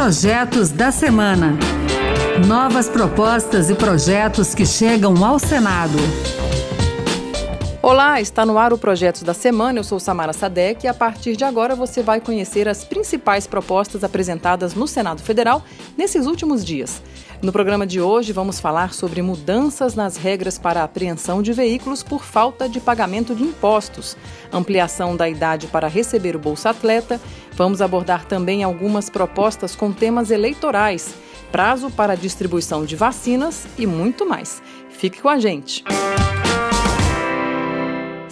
Projetos da Semana. Novas propostas e projetos que chegam ao Senado. Olá, está no ar o Projetos da Semana. Eu sou Samara Sadek e a partir de agora você vai conhecer as principais propostas apresentadas no Senado Federal nesses últimos dias. No programa de hoje, vamos falar sobre mudanças nas regras para a apreensão de veículos por falta de pagamento de impostos, ampliação da idade para receber o Bolsa Atleta. Vamos abordar também algumas propostas com temas eleitorais, prazo para distribuição de vacinas e muito mais. Fique com a gente.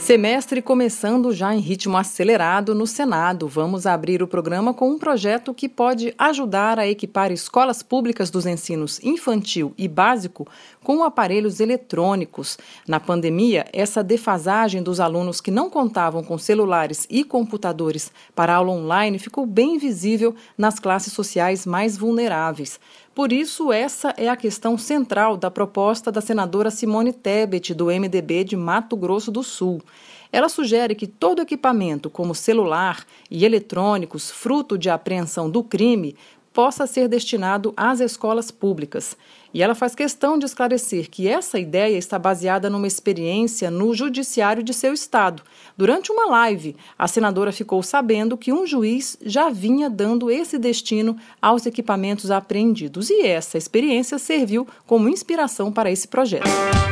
Semestre começando já em ritmo acelerado no Senado. Vamos abrir o programa com um projeto que pode ajudar a equipar escolas públicas dos ensinos infantil e básico com aparelhos eletrônicos. Na pandemia, essa defasagem dos alunos que não contavam com celulares e computadores para aula online ficou bem visível nas classes sociais mais vulneráveis. Por isso, essa é a questão central da proposta da senadora Simone Tebet, do MDB de Mato Grosso do Sul. Ela sugere que todo equipamento, como celular e eletrônicos, fruto de apreensão do crime, possa ser destinado às escolas públicas. E ela faz questão de esclarecer que essa ideia está baseada numa experiência no judiciário de seu estado. Durante uma live, a senadora ficou sabendo que um juiz já vinha dando esse destino aos equipamentos apreendidos e essa experiência serviu como inspiração para esse projeto.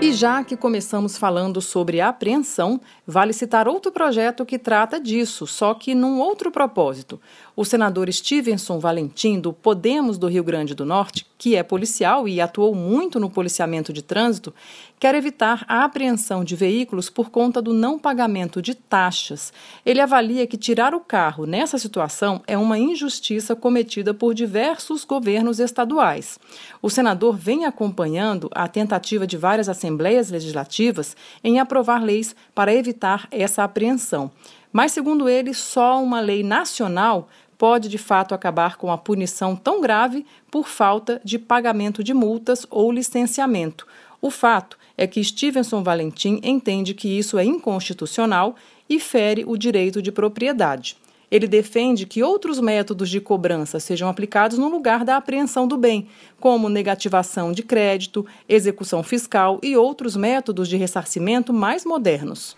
E já que começamos falando sobre apreensão, vale citar outro projeto que trata disso, só que num outro propósito. O senador Stevenson Valentim, do Podemos do Rio Grande do Norte, que é policial e atuou muito no policiamento de trânsito, quer evitar a apreensão de veículos por conta do não pagamento de taxas. Ele avalia que tirar o carro nessa situação é uma injustiça cometida por diversos governos estaduais. O senador vem acompanhando a tentativa de várias assembleias legislativas em aprovar leis para evitar essa apreensão. Mas, segundo ele, só uma lei nacional pode de fato acabar com a punição tão grave por falta de pagamento de multas ou licenciamento. O fato é que Stevenson Valentim entende que isso é inconstitucional e fere o direito de propriedade. Ele defende que outros métodos de cobrança sejam aplicados no lugar da apreensão do bem, como negativação de crédito, execução fiscal e outros métodos de ressarcimento mais modernos.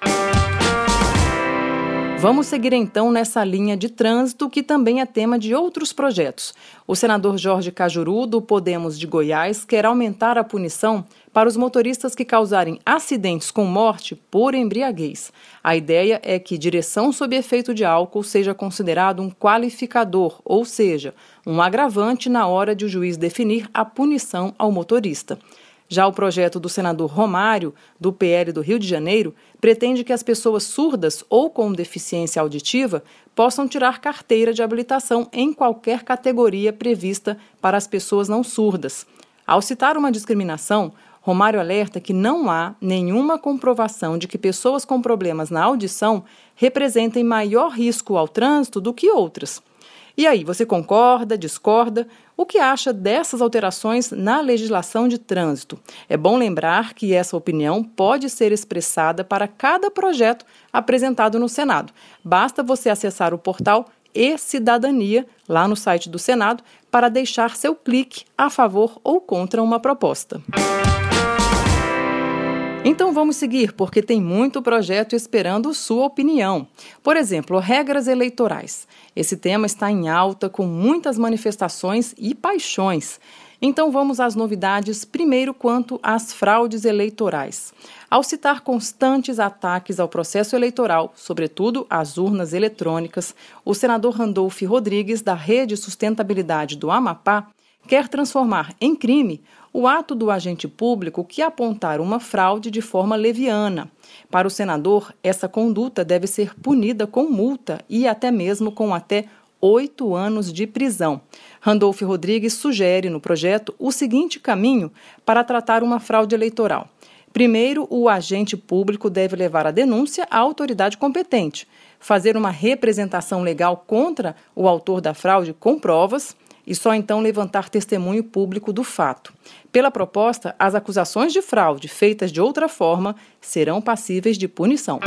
Vamos seguir então nessa linha de trânsito que também é tema de outros projetos. O senador Jorge Cajuru, do Podemos de Goiás, quer aumentar a punição para os motoristas que causarem acidentes com morte por embriaguez. A ideia é que direção sob efeito de álcool seja considerado um qualificador, ou seja, um agravante na hora de o juiz definir a punição ao motorista. Já o projeto do senador Romário, do PL do Rio de Janeiro, pretende que as pessoas surdas ou com deficiência auditiva possam tirar carteira de habilitação em qualquer categoria prevista para as pessoas não surdas. Ao citar uma discriminação, Romário alerta que não há nenhuma comprovação de que pessoas com problemas na audição representem maior risco ao trânsito do que outras. E aí, você concorda, discorda? O que acha dessas alterações na legislação de trânsito? É bom lembrar que essa opinião pode ser expressada para cada projeto apresentado no Senado. Basta você acessar o portal e Cidadania, lá no site do Senado, para deixar seu clique a favor ou contra uma proposta. Então vamos seguir, porque tem muito projeto esperando sua opinião. Por exemplo, regras eleitorais. Esse tema está em alta, com muitas manifestações e paixões. Então vamos às novidades, primeiro quanto às fraudes eleitorais. Ao citar constantes ataques ao processo eleitoral, sobretudo às urnas eletrônicas, o senador Randolph Rodrigues, da Rede Sustentabilidade do Amapá, quer transformar em crime o ato do agente público que apontar uma fraude de forma leviana. Para o senador, essa conduta deve ser punida com multa e até mesmo com até oito anos de prisão. Randolph Rodrigues sugere no projeto o seguinte caminho para tratar uma fraude eleitoral. Primeiro, o agente público deve levar a denúncia à autoridade competente, fazer uma representação legal contra o autor da fraude com provas e só então levantar testemunho público do fato. Pela proposta, as acusações de fraude feitas de outra forma serão passíveis de punição.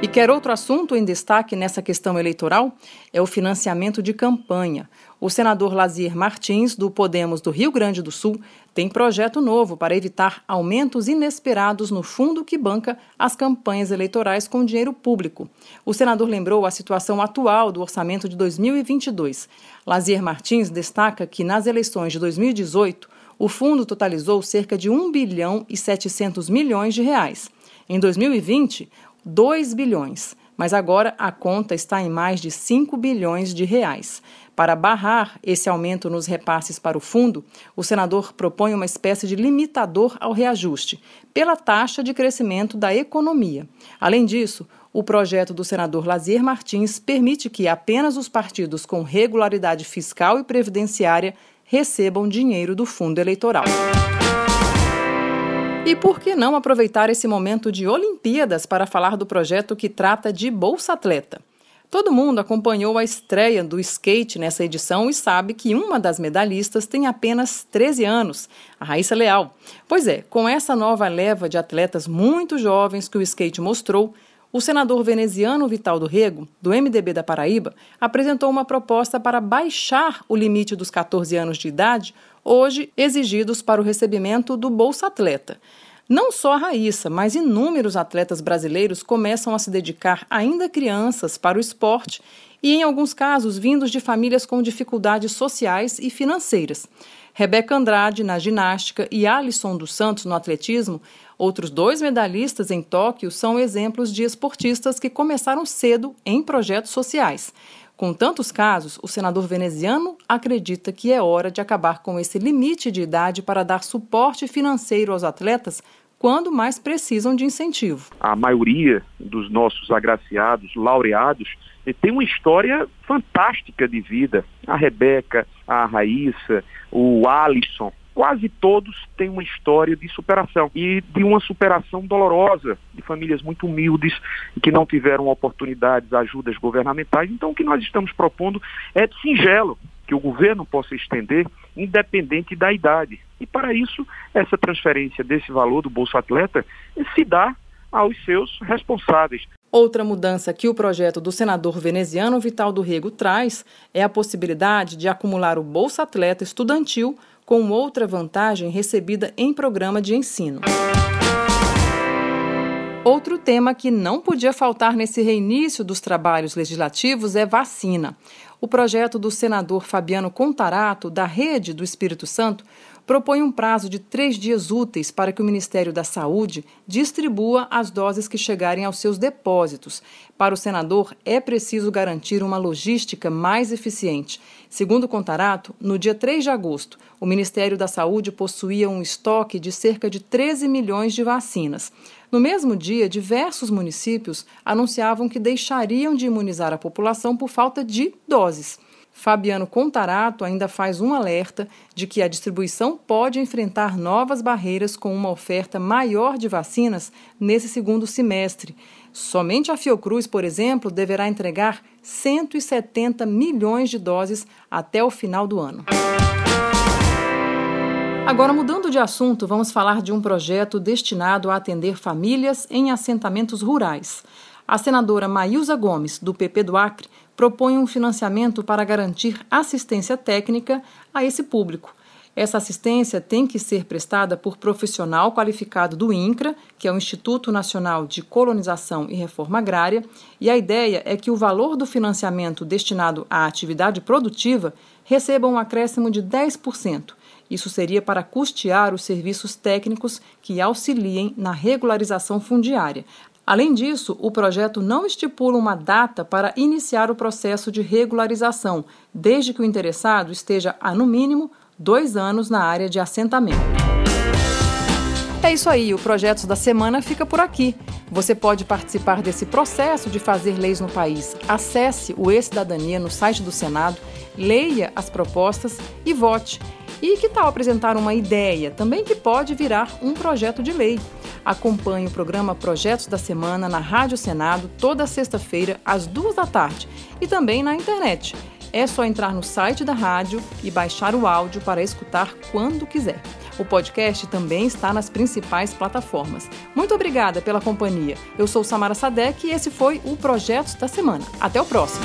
E quer outro assunto em destaque nessa questão eleitoral? É o financiamento de campanha. O senador Lazier Martins, do Podemos do Rio Grande do Sul, tem projeto novo para evitar aumentos inesperados no fundo que banca as campanhas eleitorais com dinheiro público. O senador lembrou a situação atual do orçamento de 2022. Lazier Martins destaca que nas eleições de 2018, o fundo totalizou cerca de 1 bilhão e 700 milhões de reais. Em 2020, 2 bilhões, mas agora a conta está em mais de 5 bilhões de reais. Para barrar esse aumento nos repasses para o fundo, o senador propõe uma espécie de limitador ao reajuste, pela taxa de crescimento da economia. Além disso, o projeto do senador Lazier Martins permite que apenas os partidos com regularidade fiscal e previdenciária recebam dinheiro do fundo eleitoral. E por que não aproveitar esse momento de Olimpíadas para falar do projeto que trata de Bolsa Atleta? Todo mundo acompanhou a estreia do skate nessa edição e sabe que uma das medalhistas tem apenas 13 anos, a Raíssa Leal. Pois é, com essa nova leva de atletas muito jovens que o skate mostrou, o senador veneziano Vital do Rego, do MDB da Paraíba, apresentou uma proposta para baixar o limite dos 14 anos de idade hoje exigidos para o recebimento do Bolsa Atleta. Não só a Raíssa, mas inúmeros atletas brasileiros começam a se dedicar ainda crianças para o esporte e, em alguns casos, vindos de famílias com dificuldades sociais e financeiras. Rebeca Andrade na ginástica e Alisson dos Santos no atletismo, outros dois medalhistas em Tóquio, são exemplos de esportistas que começaram cedo em projetos sociais. Com tantos casos, o senador veneziano acredita que é hora de acabar com esse limite de idade para dar suporte financeiro aos atletas quando mais precisam de incentivo. A maioria dos nossos agraciados, laureados, tem uma história fantástica de vida. A Rebeca, a Raíssa, o Alisson, quase todos têm uma história de superação e de uma superação dolorosa de famílias muito humildes que não tiveram oportunidades, ajudas governamentais. Então, o que nós estamos propondo é singelo que o governo possa estender, independente da idade. E para isso, essa transferência desse valor do Bolsa Atleta se dá aos seus responsáveis. Outra mudança que o projeto do senador veneziano Vital do Rego traz é a possibilidade de acumular o Bolsa Atleta estudantil com outra vantagem recebida em programa de ensino. Outro tema que não podia faltar nesse reinício dos trabalhos legislativos é vacina. O projeto do senador Fabiano Contarato, da Rede do Espírito Santo, propõe um prazo de três dias úteis para que o Ministério da Saúde distribua as doses que chegarem aos seus depósitos. Para o senador, é preciso garantir uma logística mais eficiente. Segundo o Contarato, no dia 3 de agosto, o Ministério da Saúde possuía um estoque de cerca de 13 milhões de vacinas. No mesmo dia, diversos municípios anunciavam que deixariam de imunizar a população por falta de doses. Fabiano Contarato ainda faz um alerta de que a distribuição pode enfrentar novas barreiras com uma oferta maior de vacinas nesse segundo semestre. Somente a Fiocruz, por exemplo, deverá entregar 170 milhões de doses até o final do ano. Agora, mudando de assunto, vamos falar de um projeto destinado a atender famílias em assentamentos rurais. A senadora Maísa Gomes, do PP do Acre, propõe um financiamento para garantir assistência técnica a esse público. Essa assistência tem que ser prestada por profissional qualificado do INCRA, que é o Instituto Nacional de Colonização e Reforma Agrária, e a ideia é que o valor do financiamento destinado à atividade produtiva receba um acréscimo de 10%. Isso seria para custear os serviços técnicos que auxiliem na regularização fundiária, Além disso, o projeto não estipula uma data para iniciar o processo de regularização, desde que o interessado esteja há, no mínimo, dois anos na área de assentamento. É isso aí, o Projetos da Semana fica por aqui. Você pode participar desse processo de fazer leis no país. Acesse o E-Cidadania no site do Senado, leia as propostas e vote. E que tal apresentar uma ideia, também que pode virar um projeto de lei? Acompanhe o programa Projetos da Semana na Rádio Senado toda sexta-feira às duas da tarde e também na internet. É só entrar no site da rádio e baixar o áudio para escutar quando quiser. O podcast também está nas principais plataformas. Muito obrigada pela companhia. Eu sou Samara Sadek e esse foi o Projetos da Semana. Até o próximo!